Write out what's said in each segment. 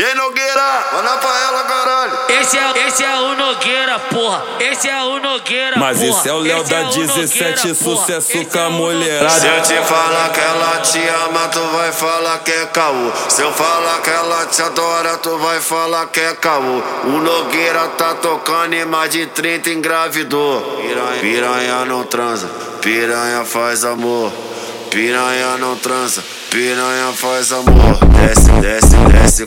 E aí, Nogueira? Manda pra ela, caralho. Esse é, esse é o Nogueira, porra. Esse é o Nogueira, Mas porra. esse é o Léo Esse da é o 17, Nogueira, sucesso porra. com a Esse é o mulherada. Se eu te falar que ela te ama, tu vai falar que é caô. Se eu falar que ela te adora, tu vai falar que é caô. O Nogueira tá tocando e mais de 30 engravidou. Piranha, piranha não transa, piranha faz amor. Piranha não transa, piranha faz amor. Desce, desce, desce, desce, desce,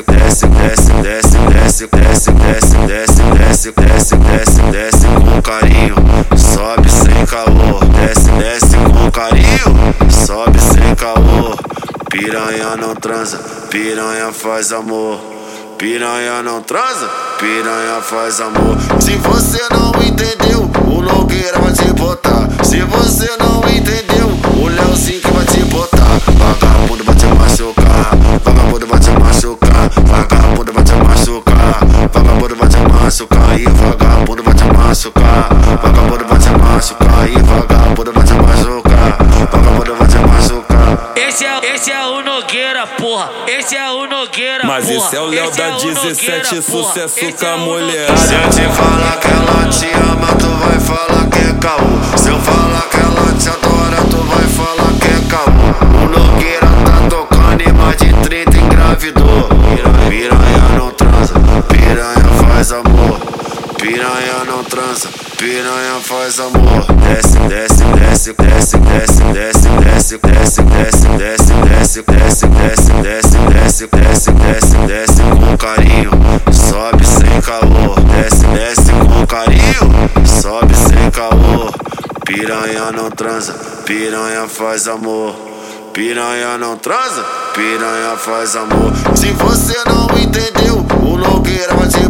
desce, desce, desce, desce, desce, desce, desce, desce, desce, desce, desce, desce, com carinho. Sobe sem caô, desce, desce com carinho. Sobe sem caô. Piranha não transa, piranha faz amor. Piranha não transa, piranha faz amor. Se você não entendeu, o Nogueira vai te botar. Machucar e vagabundo vai te machucar, vagabundo vai te machucar e vagabundo vai te machucar, vagabundo vai te machucar. Esse é, esse é o Nogueira, porra. Esse é o Nogueira, Mas porra. esse é o Léo Esse da é o 17, Nogueira, sucesso Esse com a é o mulherada. Se eu te falar que ela te ama, tu vai falar que é caô. Piranha não transa, piranha faz amor. Desce, desce, desce, desce, desce, desce, desce, desce, desce, desce, desce, desce, desce, desce, desce, desce, desce, desce com carinho. Sobe sem calor, desce, desce com carinho. Sobe sem calor. Piranha não transa, piranha faz amor. Piranha não transa, piranha faz amor. Se você não entendeu, o Nogueira te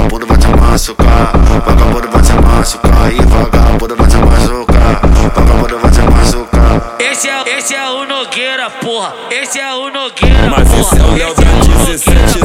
vagabundo vai te machucar, vagabundo vai te machucar e vagabundo vai te machucar, vagabundo vai te machucar. Esse é, esse é o Nogueira, porra. Esse é o Nogueira, Mas esse é o porra. Léo da o 17,